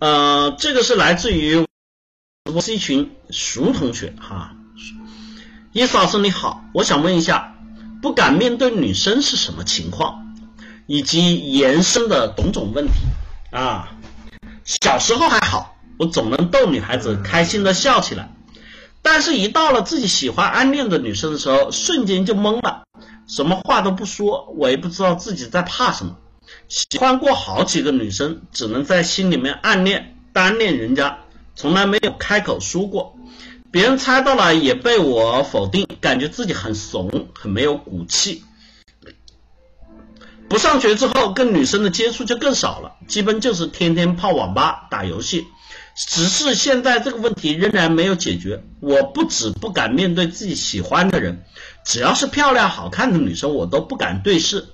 呃，这个是来自于我是一群熟同学哈，伊思老师你好，我想问一下，不敢面对女生是什么情况，以及延伸的种种问题啊。小时候还好，我总能逗女孩子开心的笑起来，但是，一到了自己喜欢暗恋的女生的时候，瞬间就懵了，什么话都不说，我也不知道自己在怕什么。喜欢过好几个女生，只能在心里面暗恋、单恋人家，从来没有开口说过。别人猜到了也被我否定，感觉自己很怂，很没有骨气。不上学之后，跟女生的接触就更少了，基本就是天天泡网吧、打游戏。只是现在这个问题仍然没有解决。我不止不敢面对自己喜欢的人，只要是漂亮好看的女生，我都不敢对视，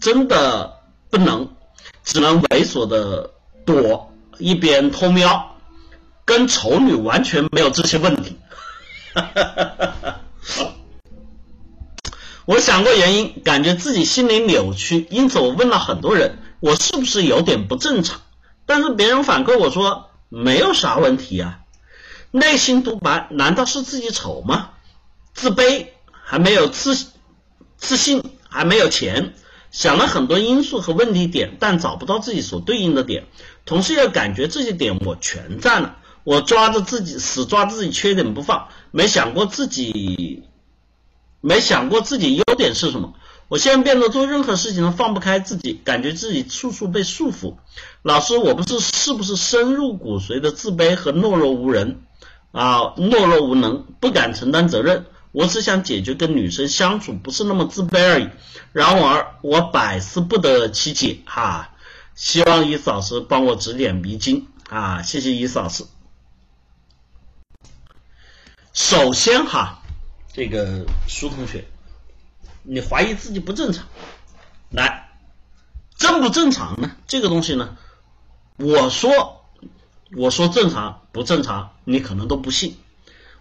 真的。不能，只能猥琐的躲，一边偷瞄，跟丑女完全没有这些问题。我想过原因，感觉自己心理扭曲，因此我问了很多人，我是不是有点不正常？但是别人反馈我说没有啥问题啊。内心独白，难道是自己丑吗？自卑，还没有自自信，还没有钱。想了很多因素和问题点，但找不到自己所对应的点，同时又感觉这些点我全占了，我抓着自己死抓自己缺点不放，没想过自己，没想过自己优点是什么。我现在变得做任何事情都放不开自己，感觉自己处处被束缚。老师，我不是是不是深入骨髓的自卑和懦弱无人啊，懦弱无能，不敢承担责任。我只想解决跟女生相处不是那么自卑而已，然而我百思不得其解哈，希望伊思老师帮我指点迷津啊，谢谢伊思老师。首先哈，这个苏同学，你怀疑自己不正常，来，正不正常呢？这个东西呢，我说我说正常不正常，你可能都不信。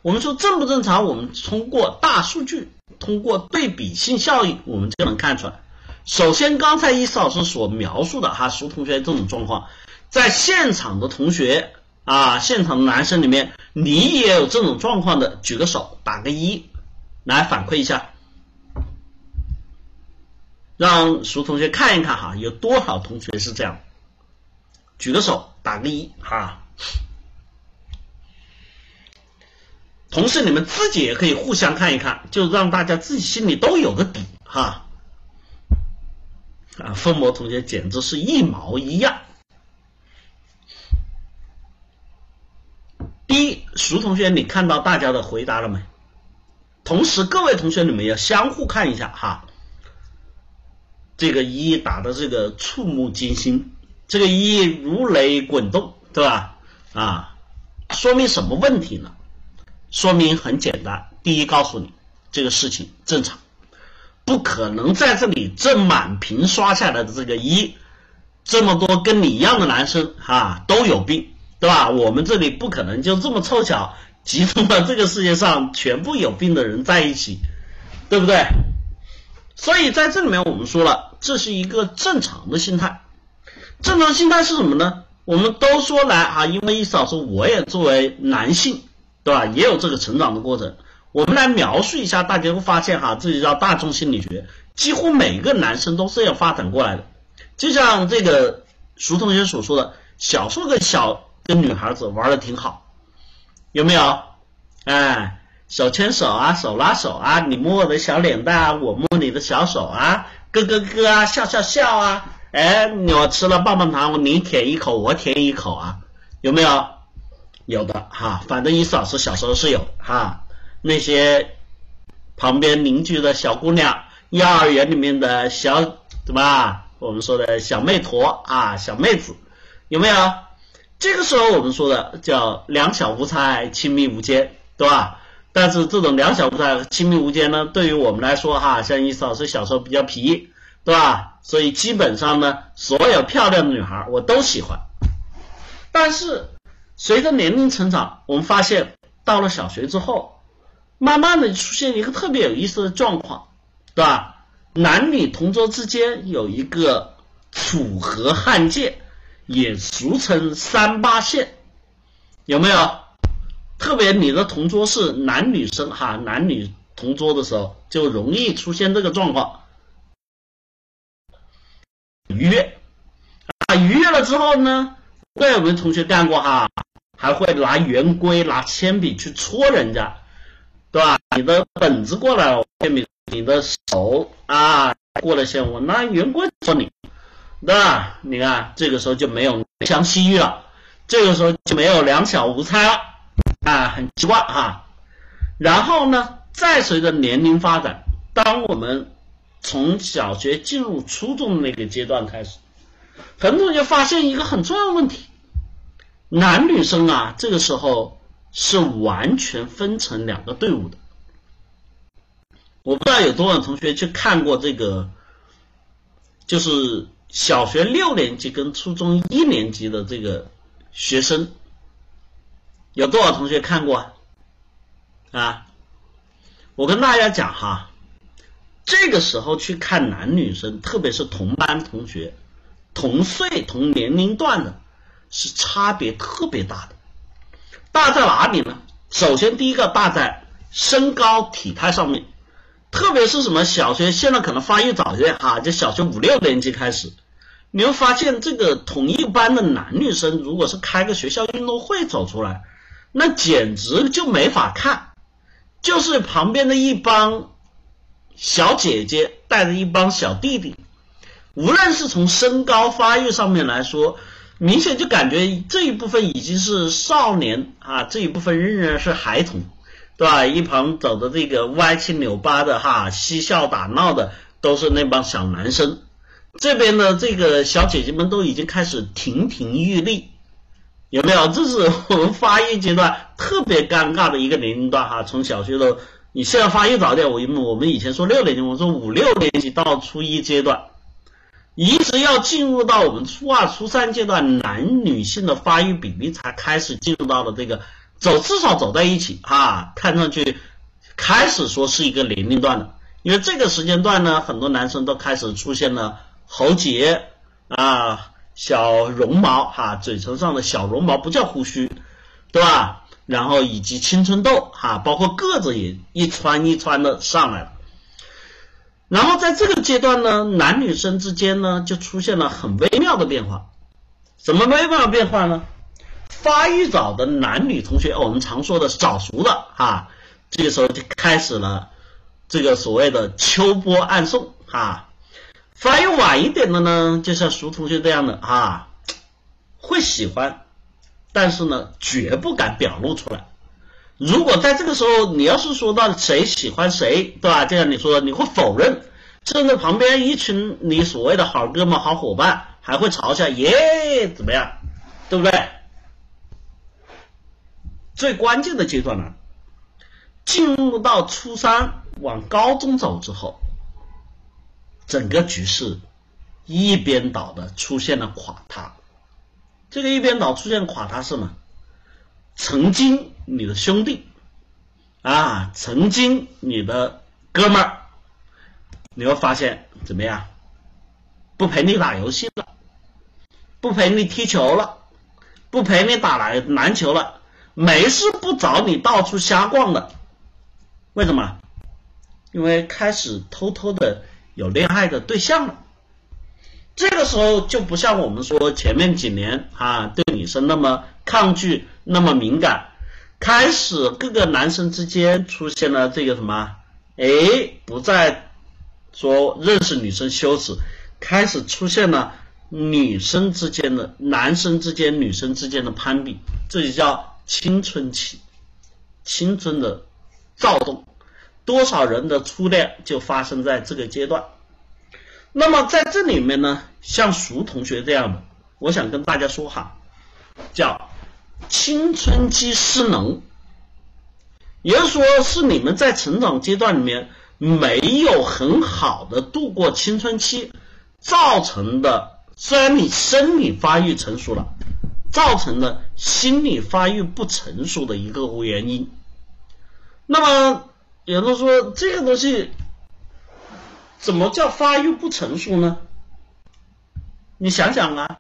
我们说正不正常？我们通过大数据，通过对比性效应，我们就能看出来。首先，刚才伊思老师所描述的哈，苏同学这种状况，在现场的同学啊，现场的男生里面，你也有这种状况的，举个手，打个一，来反馈一下，让苏同学看一看哈，有多少同学是这样？举个手，打个一哈。同时，你们自己也可以互相看一看，就让大家自己心里都有个底哈。啊，凤魔同学简直是一毛一样。第一，熟同学，你看到大家的回答了没？同时，各位同学你们要相互看一下哈。这个一打的这个触目惊心，这个一如雷滚动，对吧？啊，说明什么问题呢？说明很简单，第一，告诉你这个事情正常，不可能在这里这满屏刷下来的这个一，这么多跟你一样的男生啊都有病，对吧？我们这里不可能就这么凑巧集中了这个世界上全部有病的人在一起，对不对？所以在这里面我们说了，这是一个正常的心态。正常心态是什么呢？我们都说来啊，因为意思老师我也作为男性。对吧？也有这个成长的过程。我们来描述一下，大家会发现哈，这就叫大众心理学。几乎每个男生都是要发展过来的。就像这个熟同学所说的，小时候跟小跟女孩子玩的挺好，有没有？哎，手牵手啊，手拉手啊，你摸我的小脸蛋啊，我摸你的小手啊，咯咯咯啊，笑笑笑啊，哎，我吃了棒棒糖，你舔一口，我舔一口啊，有没有？有的哈，反正伊思老师小时候是有哈，那些旁边邻居的小姑娘，幼儿园里面的小怎么我们说的小妹坨啊，小妹子有没有？这个时候我们说的叫两小无猜，亲密无间，对吧？但是这种两小无猜、亲密无间呢，对于我们来说哈，像伊思老师小时候比较皮，对吧？所以基本上呢，所有漂亮的女孩我都喜欢，但是。随着年龄成长，我们发现到了小学之后，慢慢的出现一个特别有意思的状况，对吧？男女同桌之间有一个楚河汉界，也俗称三八线，有没有？特别你的同桌是男女生哈，男女同桌的时候就容易出现这个状况。逾越啊，逾越了之后呢，对我们同学干过哈，还会拿圆规、拿铅笔去戳人家，对吧？你的本子过来了，铅笔，你的手啊过了线，我拿圆规戳你，对吧？你看这个时候就没有怜香惜玉了，这个时候就没有两小无猜了。啊，很奇怪哈。然后呢，再随着年龄发展，当我们从小学进入初中的那个阶段开始，很多同学发现一个很重要的问题：男女生啊，这个时候是完全分成两个队伍的。我不知道有多少同学去看过这个，就是小学六年级跟初中一年级的这个学生。有多少同学看过啊？我跟大家讲哈，这个时候去看男女生，特别是同班同学、同岁同年龄段的，是差别特别大的。大在哪里呢？首先第一个大在身高体态上面，特别是什么小学现在可能发育早一点哈，就小学五六年级开始，你会发现这个同一班的男女生，如果是开个学校运动会走出来。那简直就没法看，就是旁边的一帮小姐姐带着一帮小弟弟，无论是从身高发育上面来说，明显就感觉这一部分已经是少年啊，这一部分仍然是孩童，对吧？一旁走的这个歪七扭八的哈，嬉笑打闹的都是那帮小男生，这边的这个小姐姐们都已经开始亭亭玉立。有没有？这是我们发育阶段特别尴尬的一个年龄段哈。从小学的，你现在发育早点，我我们以前说六年级，我说五六年级到初一阶段，一直要进入到我们初二、初三阶段，男女性的发育比例才开始进入到了这个走，至少走在一起哈，看上去开始说是一个年龄段的。因为这个时间段呢，很多男生都开始出现了喉结啊。小绒毛哈，嘴唇上的小绒毛不叫胡须，对吧？然后以及青春痘哈，包括个子也一窜一窜的上来了。然后在这个阶段呢，男女生之间呢就出现了很微妙的变化。什么微妙变化呢？发育早的男女同学，我们常说的早熟的哈，这个时候就开始了这个所谓的秋波暗送哈。发育晚一点的呢，就像熟同学这样的啊，会喜欢，但是呢，绝不敢表露出来。如果在这个时候，你要是说到谁喜欢谁，对吧？就像你说的，你会否认，甚至旁边一群你所谓的好哥们、好伙伴还会嘲笑，耶，怎么样，对不对？最关键的阶段呢，进入到初三往高中走之后。整个局势一边倒的出现了垮塌，这个一边倒出现垮塌是什么？曾经你的兄弟。啊，曾经你的哥们儿，你会发现怎么样？不陪你打游戏了，不陪你踢球了，不陪你打篮篮球了，没事不找你到处瞎逛了，为什么？因为开始偷偷的。有恋爱的对象了，这个时候就不像我们说前面几年啊，对女生那么抗拒，那么敏感，开始各个男生之间出现了这个什么，哎，不再说认识女生羞耻，开始出现了女生之间的、男生之间、女生之间的攀比，这就叫青春期，青春的躁动。多少人的初恋就发生在这个阶段？那么在这里面呢，像熟同学这样的，我想跟大家说哈，叫青春期失能，也就是说是你们在成长阶段里面没有很好的度过青春期造成的。虽然你生理发育成熟了，造成的心理发育不成熟的一个原因。那么。有人说这个东西怎么叫发育不成熟呢？你想想啊，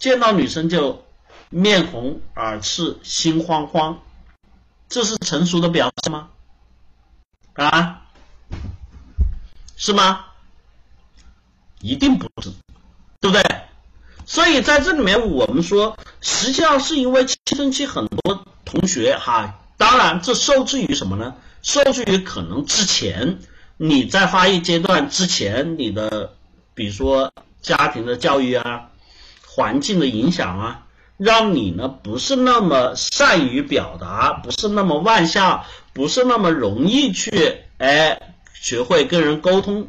见到女生就面红耳赤、心慌慌，这是成熟的表现吗？啊，是吗？一定不是，对不对？所以在这里面，我们说，实际上是因为青春期很多同学哈，当然这受制于什么呢？受制于可能之前你在发育阶段之前，你的比如说家庭的教育啊、环境的影响啊，让你呢不是那么善于表达，不是那么外向，不是那么容易去哎学会跟人沟通。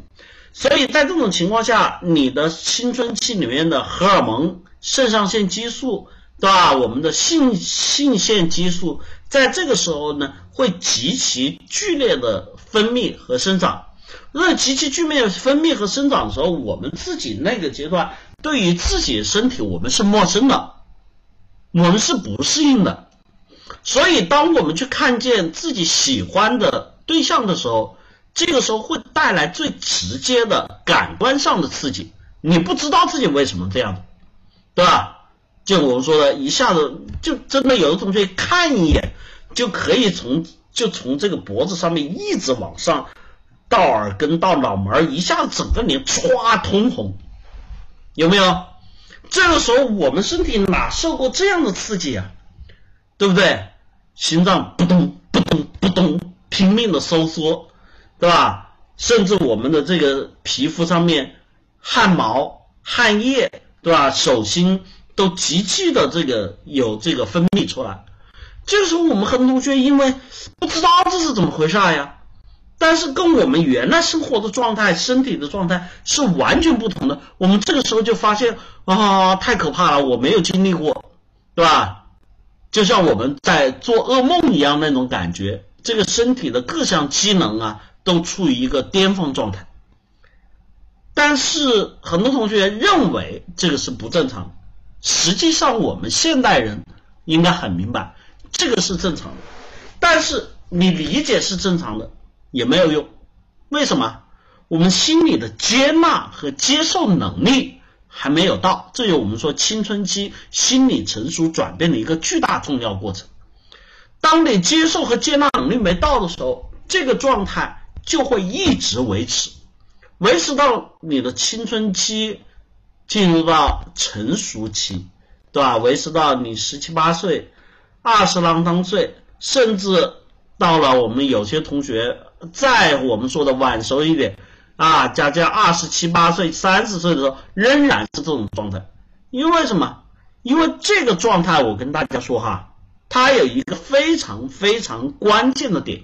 所以在这种情况下，你的青春期里面的荷尔蒙、肾上腺激素，对吧？我们的性性腺激素，在这个时候呢，会极其剧烈的分泌和生长。那极其剧烈分泌和生长的时候，我们自己那个阶段，对于自己身体，我们是陌生的，我们是不适应的。所以，当我们去看见自己喜欢的对象的时候，这个时候会带来最直接的感官上的刺激，你不知道自己为什么这样对吧？就我们说的，一下子就真的有的同学看一眼就可以从就从这个脖子上面一直往上到耳根到脑门，一下子整个脸唰通红，有没有？这个时候我们身体哪受过这样的刺激啊？对不对？心脏扑通扑通扑通拼命的收缩。对吧？甚至我们的这个皮肤上面汗毛、汗液，对吧？手心都极其的这个有这个分泌出来。这个时候，我们很多同学因为不知道这是怎么回事呀，但是跟我们原来生活的状态、身体的状态是完全不同的。我们这个时候就发现啊，太可怕了！我没有经历过，对吧？就像我们在做噩梦一样那种感觉，这个身体的各项机能啊。都处于一个巅峰状态，但是很多同学认为这个是不正常的，实际上我们现代人应该很明白，这个是正常的。但是你理解是正常的也没有用，为什么？我们心理的接纳和接受能力还没有到，这有我们说青春期心理成熟转变的一个巨大重要过程。当你接受和接纳能力没到的时候，这个状态。就会一直维持，维持到你的青春期进入到成熟期，对吧？维持到你十七八岁、二十郎当岁，甚至到了我们有些同学再我们说的晚熟一点啊，加加二十七八岁、三十岁的时候，仍然是这种状态。因为什么？因为这个状态，我跟大家说哈，它有一个非常非常关键的点。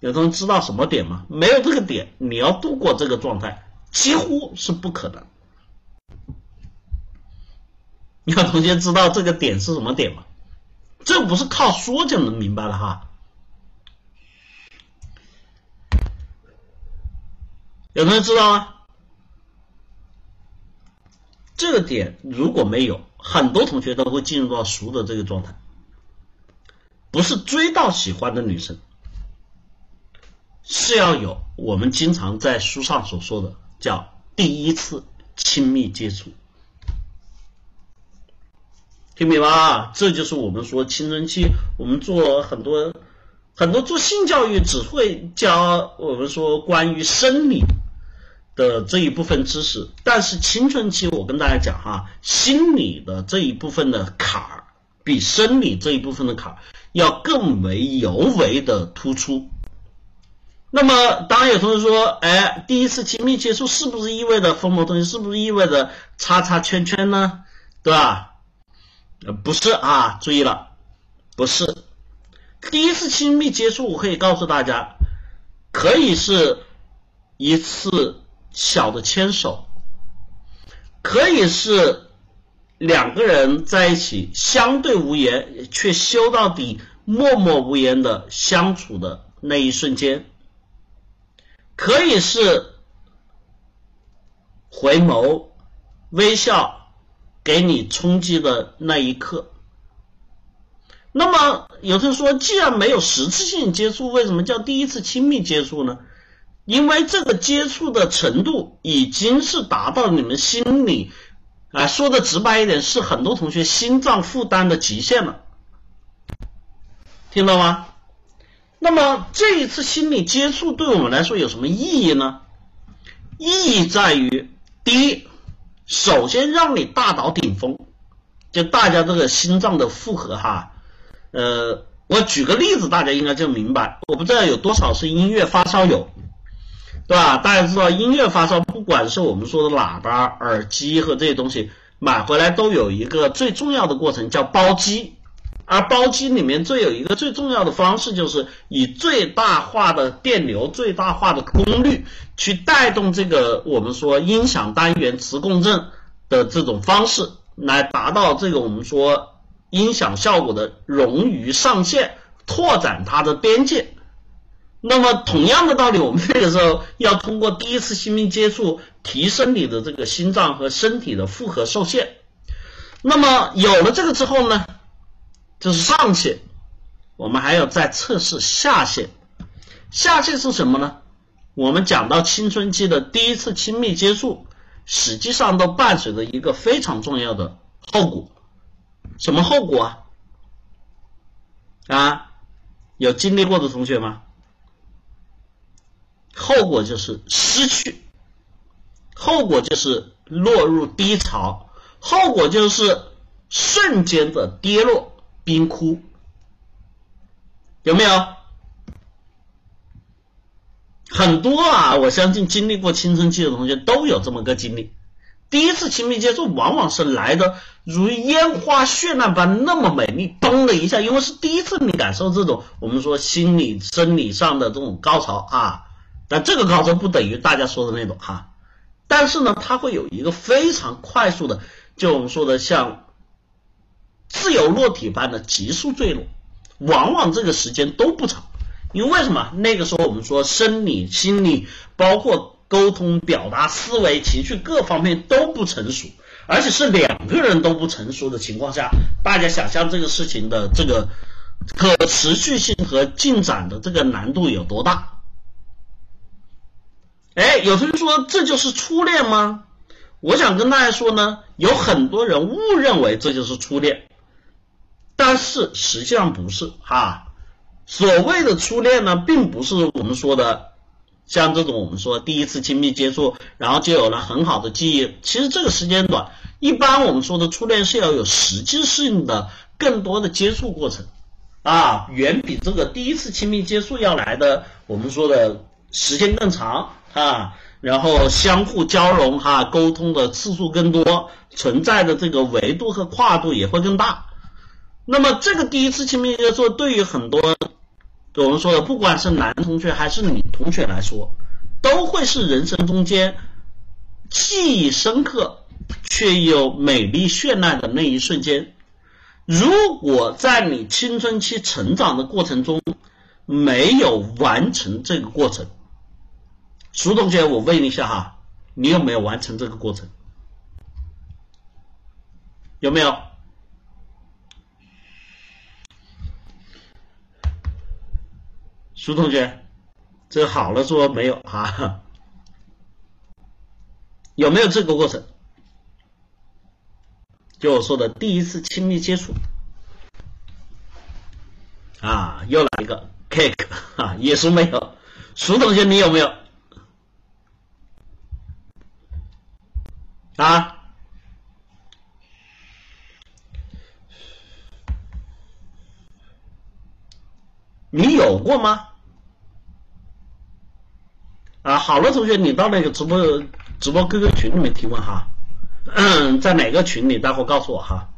有同学知道什么点吗？没有这个点，你要度过这个状态几乎是不可能。有同学知道这个点是什么点吗？这不是靠说就能明白了哈。有同学知道吗？这个点如果没有，很多同学都会进入到熟的这个状态，不是追到喜欢的女生。是要有我们经常在书上所说的叫第一次亲密接触，听明白啊？这就是我们说青春期，我们做很多很多做性教育只会教我们说关于生理的这一部分知识，但是青春期我跟大家讲哈，心理的这一部分的坎儿比生理这一部分的坎儿要更为尤为的突出。那么，当然有同学说，哎，第一次亲密接触是不是意味着疯魔同学是不是意味着叉叉圈圈呢？对吧？呃，不是啊，注意了，不是。第一次亲密接触，我可以告诉大家，可以是一次小的牵手，可以是两个人在一起相对无言却修到底默默无言的相处的那一瞬间。可以是回眸、微笑，给你冲击的那一刻。那么，有人说，既然没有实质性接触，为什么叫第一次亲密接触呢？因为这个接触的程度已经是达到你们心里啊，说的直白一点，是很多同学心脏负担的极限了，听到吗？那么这一次心理接触对我们来说有什么意义呢？意义在于，第一，首先让你大脑顶峰，就大家这个心脏的负荷哈，呃，我举个例子，大家应该就明白。我不知道有多少是音乐发烧友，对吧？大家知道音乐发烧，不管是我们说的喇叭、耳机和这些东西，买回来都有一个最重要的过程，叫包机。而包机里面最有一个最重要的方式，就是以最大化的电流、最大化的功率去带动这个我们说音响单元磁共振的这种方式，来达到这个我们说音响效果的冗余上限，拓展它的边界。那么同样的道理，我们这个时候要通过第一次亲密接触，提升你的这个心脏和身体的负荷受限。那么有了这个之后呢？这是上限，我们还要再测试下限。下限是什么呢？我们讲到青春期的第一次亲密接触，实际上都伴随着一个非常重要的后果。什么后果啊？啊，有经历过的同学吗？后果就是失去，后果就是落入低潮，后果就是瞬间的跌落。冰窟有没有？很多啊，我相信经历过青春期的同学都有这么个经历。第一次亲密接触往往是来的如烟花绚烂般那么美丽，嘣的一下，因为是第一次你感受这种我们说心理生理上的这种高潮啊。但这个高潮不等于大家说的那种哈，但是呢，它会有一个非常快速的，就我们说的像。自由落体般的急速坠落，往往这个时间都不长，因为为什么？那个时候我们说生理、心理，包括沟通、表达、思维、情绪各方面都不成熟，而且是两个人都不成熟的情况下，大家想象这个事情的这个可持续性和进展的这个难度有多大？哎，有同学说这就是初恋吗？我想跟大家说呢，有很多人误认为这就是初恋。但是实际上不是哈，所谓的初恋呢，并不是我们说的像这种我们说第一次亲密接触，然后就有了很好的记忆。其实这个时间短，一般我们说的初恋是要有实际性的更多的接触过程啊，远比这个第一次亲密接触要来的我们说的时间更长啊，然后相互交融哈，沟通的次数更多，存在的这个维度和跨度也会更大。那么这个第一次亲密接触，对于很多我们说的，不管是男同学还是女同学来说，都会是人生中间记忆深刻却又美丽绚烂的那一瞬间。如果在你青春期成长的过程中没有完成这个过程，苏同学，我问一下哈，你有没有完成这个过程？有没有？苏同学，这好了说没有哈？有没有这个过程？就我说的第一次亲密接触啊，又来一个 cake 啊，也是没有。苏同学，你有没有？啊？你有过吗？啊，好了，同学，你到那个直播直播 QQ 群里面提问哈，在哪个群里？待会告诉我哈。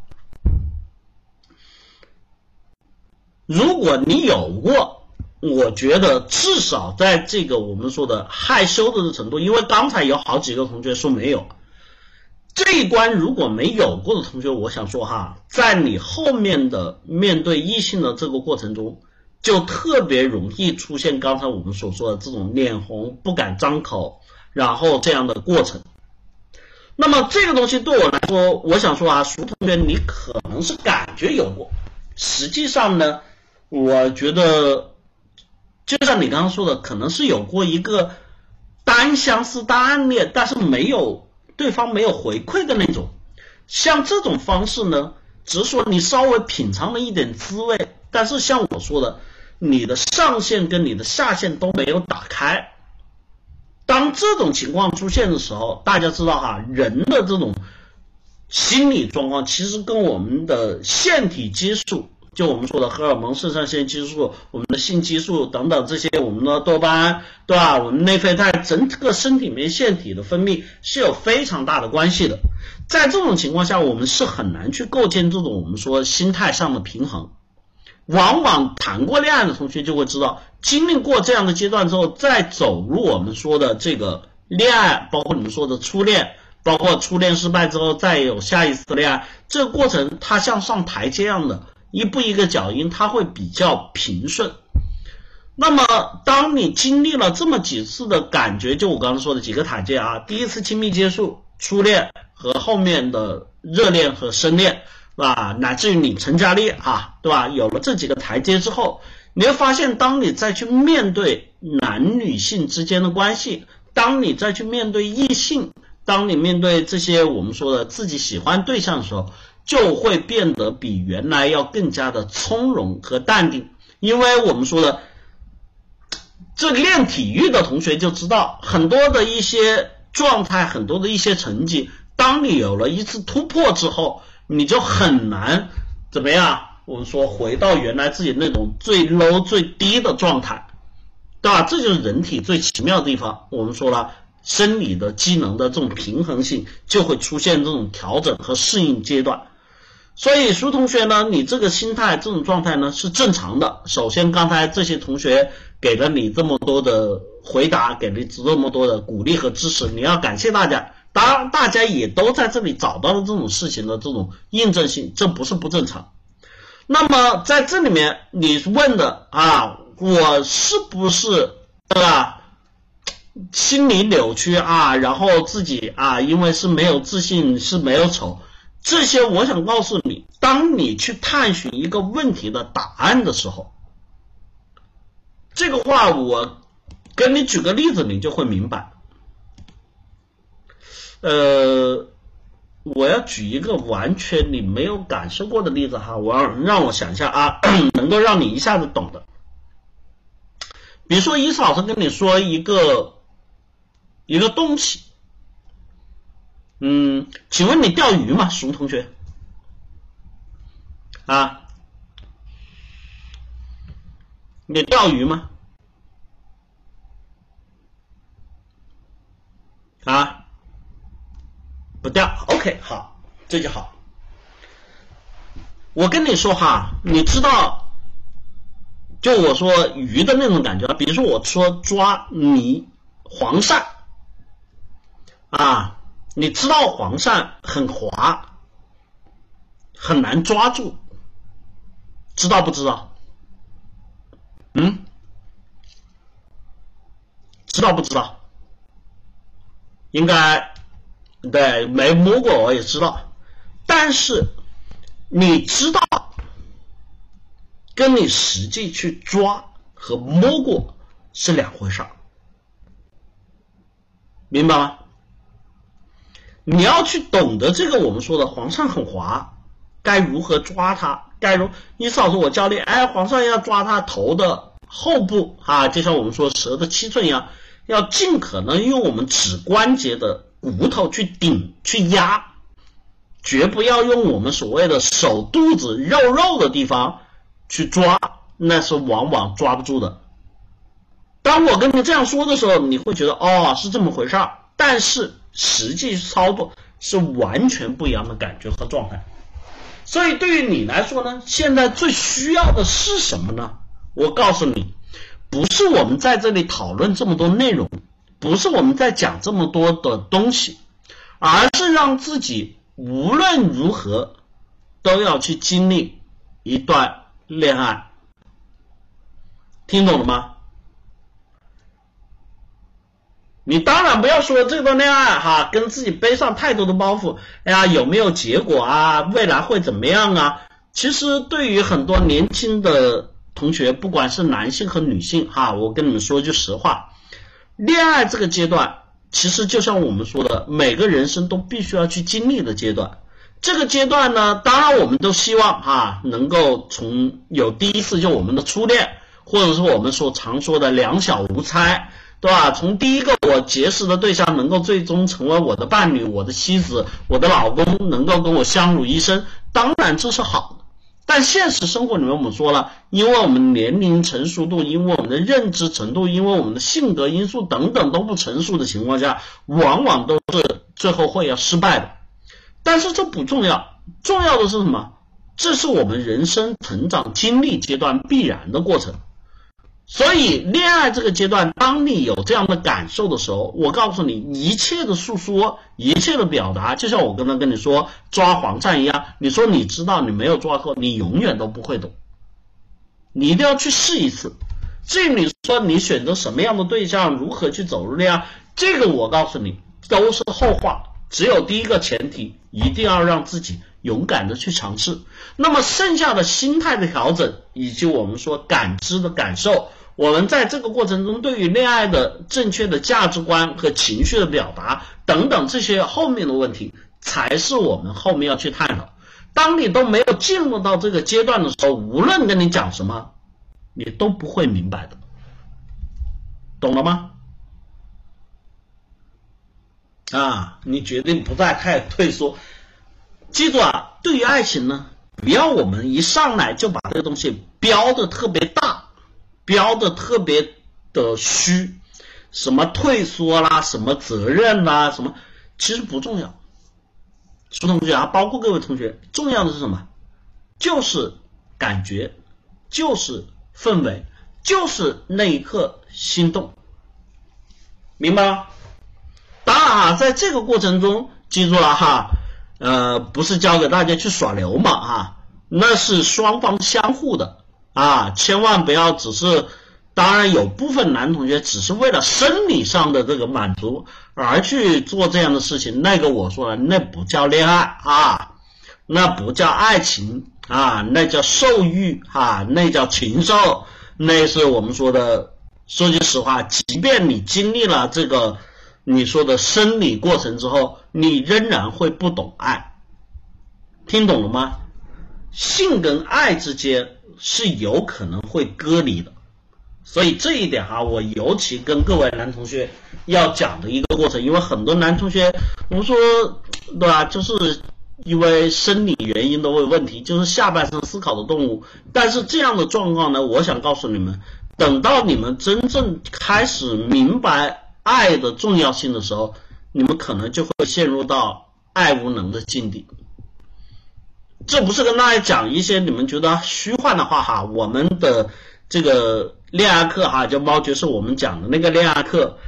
如果你有过，我觉得至少在这个我们说的害羞的程度，因为刚才有好几个同学说没有，这一关如果没有过的同学，我想说哈，在你后面的面对异性的这个过程中。就特别容易出现刚才我们所说的这种脸红不敢张口，然后这样的过程。那么这个东西对我来说，我想说啊，熟同学，你可能是感觉有过，实际上呢，我觉得就像你刚刚说的，可能是有过一个单相思单暗恋，但是没有对方没有回馈的那种。像这种方式呢，只是说你稍微品尝了一点滋味，但是像我说的，你的上限跟你的下限都没有打开。当这种情况出现的时候，大家知道哈，人的这种心理状况其实跟我们的腺体激素。就我们说的荷尔蒙、肾上腺激素、我们的性激素等等这些，我们的多巴胺，对吧？我们内啡肽整个身体里面腺体的分泌是有非常大的关系的。在这种情况下，我们是很难去构建这种我们说心态上的平衡。往往谈过恋爱的同学就会知道，经历过这样的阶段之后，再走入我们说的这个恋爱，包括你们说的初恋，包括初恋失败之后再有下一次恋爱，这个过程它像上台阶一样的。一步一个脚印，它会比较平顺。那么，当你经历了这么几次的感觉，就我刚刚说的几个台阶啊，第一次亲密接触、初恋和后面的热恋和深恋，是吧？乃至于你成家立业，哈，对吧？有了这几个台阶之后，你会发现，当你再去面对男女性之间的关系，当你再去面对异性，当你面对这些我们说的自己喜欢对象的时候。就会变得比原来要更加的从容和淡定，因为我们说的，这练体育的同学就知道，很多的一些状态，很多的一些成绩，当你有了一次突破之后，你就很难怎么样？我们说回到原来自己那种最 low 最低的状态，对吧？这就是人体最奇妙的地方。我们说了，生理的机能的这种平衡性就会出现这种调整和适应阶段。所以，苏同学呢，你这个心态、这种状态呢是正常的。首先，刚才这些同学给了你这么多的回答，给了这么多的鼓励和支持，你要感谢大家。当然，大家也都在这里找到了这种事情的这种印证性，这不是不正常。那么，在这里面你问的啊，我是不是对吧？心理扭曲啊，然后自己啊，因为是没有自信，是没有丑。这些我想告诉你，当你去探寻一个问题的答案的时候，这个话我跟你举个例子，你就会明白。呃，我要举一个完全你没有感受过的例子哈，我要让我想一下啊，能够让你一下子懂的。比如说，伊思老师跟你说一个一个东西。嗯，请问你钓鱼吗，熊同学？啊，你钓鱼吗？啊，不钓，OK，好，这就好。我跟你说哈，你知道，就我说鱼的那种感觉，比如说我说抓泥黄鳝，啊。你知道黄鳝很滑，很难抓住，知道不知道？嗯，知道不知道？应该对，没摸过我也知道，但是你知道，跟你实际去抓和摸过是两回事儿，明白吗？你要去懂得这个，我们说的黄鳝很滑，该如何抓它？该如你少说我教你，哎，黄鳝要抓它头的后部啊，就像我们说蛇的七寸一样，要尽可能用我们指关节的骨头去顶去压，绝不要用我们所谓的手肚子肉肉的地方去抓，那是往往抓不住的。当我跟你这样说的时候，你会觉得哦，是这么回事儿，但是。实际操作是完全不一样的感觉和状态，所以对于你来说呢，现在最需要的是什么呢？我告诉你，不是我们在这里讨论这么多内容，不是我们在讲这么多的东西，而是让自己无论如何都要去经历一段恋爱，听懂了吗？你当然不要说这段恋爱哈，跟自己背上太多的包袱。哎呀，有没有结果啊？未来会怎么样啊？其实对于很多年轻的同学，不管是男性和女性哈，我跟你们说句实话，恋爱这个阶段，其实就像我们说的，每个人生都必须要去经历的阶段。这个阶段呢，当然我们都希望哈，能够从有第一次就我们的初恋，或者是我们所常说的两小无猜，对吧？从第一个我结识的对象，能够最终成为我的伴侣、我的妻子、我的老公，能够跟我相濡以生，当然这是好的。但现实生活里面，我们说了，因为我们年龄成熟度，因为我们的认知程度，因为我们的性格因素等等都不成熟的情况下，往往都是最后会要失败的。但是这不重要，重要的是什么？这是我们人生成长经历阶段必然的过程。所以，恋爱这个阶段，当你有这样的感受的时候，我告诉你，一切的诉说，一切的表达，就像我刚刚跟你说抓黄鳝一样。你说你知道，你没有抓过，你永远都不会懂。你一定要去试一次。至于你说你选择什么样的对象，如何去走入恋爱，这个我告诉你都是后话。只有第一个前提，一定要让自己勇敢的去尝试。那么剩下的心态的调整，以及我们说感知的感受，我们在这个过程中对于恋爱的正确的价值观和情绪的表达等等这些后面的问题，才是我们后面要去探讨。当你都没有进入到这个阶段的时候，无论跟你讲什么，你都不会明白的，懂了吗？啊，你决定不再太退缩。记住啊，对于爱情呢，不要我们一上来就把这个东西标的特别大，标的特别的虚，什么退缩啦，什么责任啦，什么其实不重要。苏同学啊，包括各位同学，重要的是什么？就是感觉，就是氛围，就是那一刻心动，明白吗？当然啊，在这个过程中，记住了哈，呃，不是教给大家去耍流氓哈，那是双方相互的啊，千万不要只是，当然有部分男同学只是为了生理上的这个满足而去做这样的事情，那个我说了，那不叫恋爱啊，那不叫爱情啊，那叫兽欲啊，那叫禽兽，那是我们说的，说句实话，即便你经历了这个。你说的生理过程之后，你仍然会不懂爱，听懂了吗？性跟爱之间是有可能会割离的，所以这一点哈，我尤其跟各位男同学要讲的一个过程，因为很多男同学，我们说对吧，就是因为生理原因的问题，就是下半身思考的动物，但是这样的状况呢，我想告诉你们，等到你们真正开始明白。爱的重要性的时候，你们可能就会陷入到爱无能的境地。这不是跟大家讲一些你们觉得虚幻的话哈。我们的这个恋爱课哈，就猫爵是我们讲的那个恋爱课。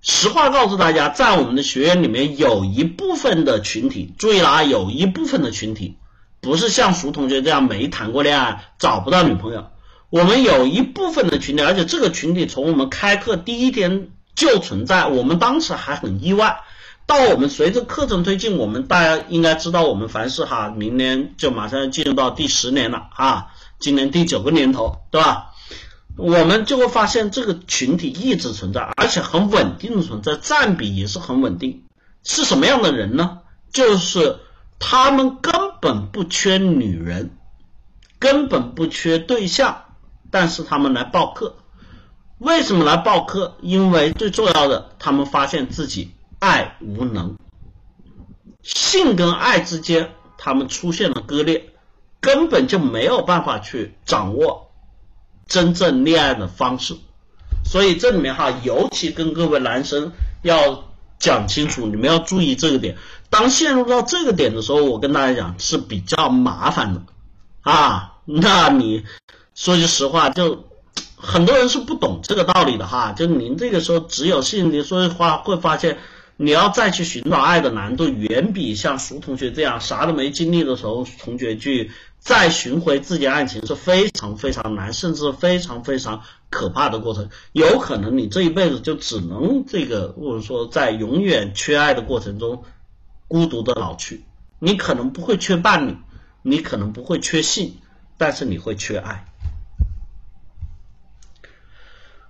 实话告诉大家，在我们的学院里面，有一部分的群体，注意了啊，有一部分的群体不是像熟同学这样没谈过恋爱，找不到女朋友。我们有一部分的群体，而且这个群体从我们开课第一天。就存在，我们当时还很意外。到我们随着课程推进，我们大家应该知道，我们凡是哈，明年就马上要进入到第十年了啊，今年第九个年头，对吧？我们就会发现这个群体一直存在，而且很稳定的存在，占比也是很稳定。是什么样的人呢？就是他们根本不缺女人，根本不缺对象，但是他们来报课。为什么来报课？因为最重要的，他们发现自己爱无能，性跟爱之间，他们出现了割裂，根本就没有办法去掌握真正恋爱的方式。所以这里面哈，尤其跟各位男生要讲清楚，你们要注意这个点。当陷入到这个点的时候，我跟大家讲是比较麻烦的啊。那你说句实话就。很多人是不懂这个道理的哈，就您这个时候只有性，你说话会发现，你要再去寻找爱的难度，远比像熟同学这样啥都没经历的时候，同学去再寻回自己爱情是非常非常难，甚至非常非常可怕的过程。有可能你这一辈子就只能这个，或者说在永远缺爱的过程中孤独的老去。你可能不会缺伴侣，你可能不会缺性，但是你会缺爱。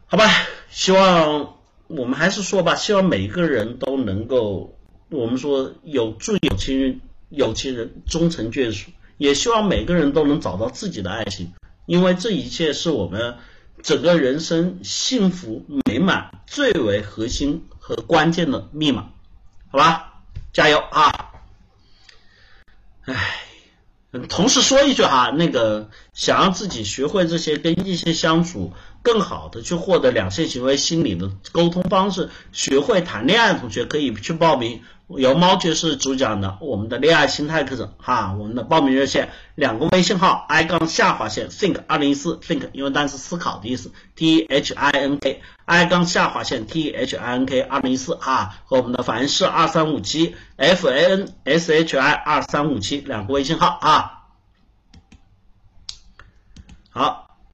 好吧，希望我们还是说吧，希望每个人都能够，我们说有助有情人有情人终成眷属。也希望每个人都能找到自己的爱情，因为这一切是我们整个人生幸福美满最为核心和关键的密码，好吧，加油啊！唉。同时说一句哈，那个想让自己学会这些跟异性相处，更好的去获得两性行为心理的沟通方式，学会谈恋爱的同学可以去报名由猫爵士主讲的我们的恋爱心态课程哈，我们的报名热线两个微信号 i 杠下划线 think 二零一四 think 英文单词思考的意思 t h i n k i 杠下划线 t h i n k 二零一四哈和我们的凡是二三五七 f a n s h i 二三五七两个微信号啊，好。